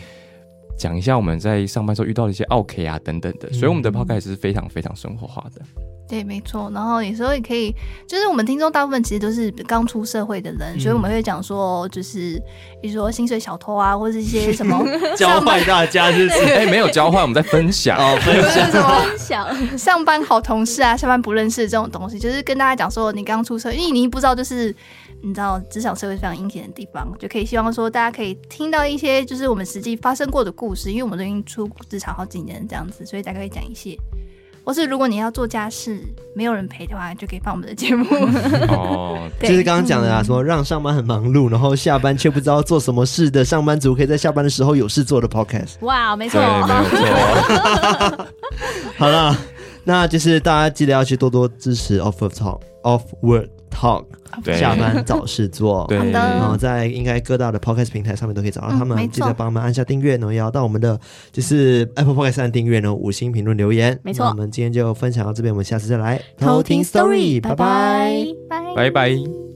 讲一下我们在上班时候遇到的一些 OK 啊等等的，所以我们的 podcast 是非常非常生活化的。对，没错。然后有时候也可以，就是我们听众大部分其实都是刚出社会的人，嗯、所以我们会讲说，就是比如说薪水小偷啊，或者一些什么 教坏大家，是不是？哎，没有教坏，我们在分享哦，分享什么？分享上班好同事啊，下班不认识这种东西，就是跟大家讲说，你刚出社会，因为你不知道，就是你知道职场社会非常阴险的地方，就可以希望说大家可以听到一些就是我们实际发生过的故事，因为我们都已经出职场好几年这样子，所以大概会讲一些。或是如果你要做家事，没有人陪的话，就可以放我们的节目。哦，就是刚刚讲的啊，说让上班很忙碌，然后下班却不知道做什么事的上班族，可以在下班的时候有事做的 podcast。哇，没错，没错。好了，那就是大家记得要去多多支持 Off Talk Off Work Talk。对。下班找事做，对，然后在应该各大的 podcast 平台上面都可以找到他们，嗯、记得帮我们按下订阅，然后也要到我们的就是 Apple Podcast 上订阅，然后五星评论留言，没错。我们今天就分享到这边，我们下次再来。偷听 Story，拜。拜，拜。拜拜。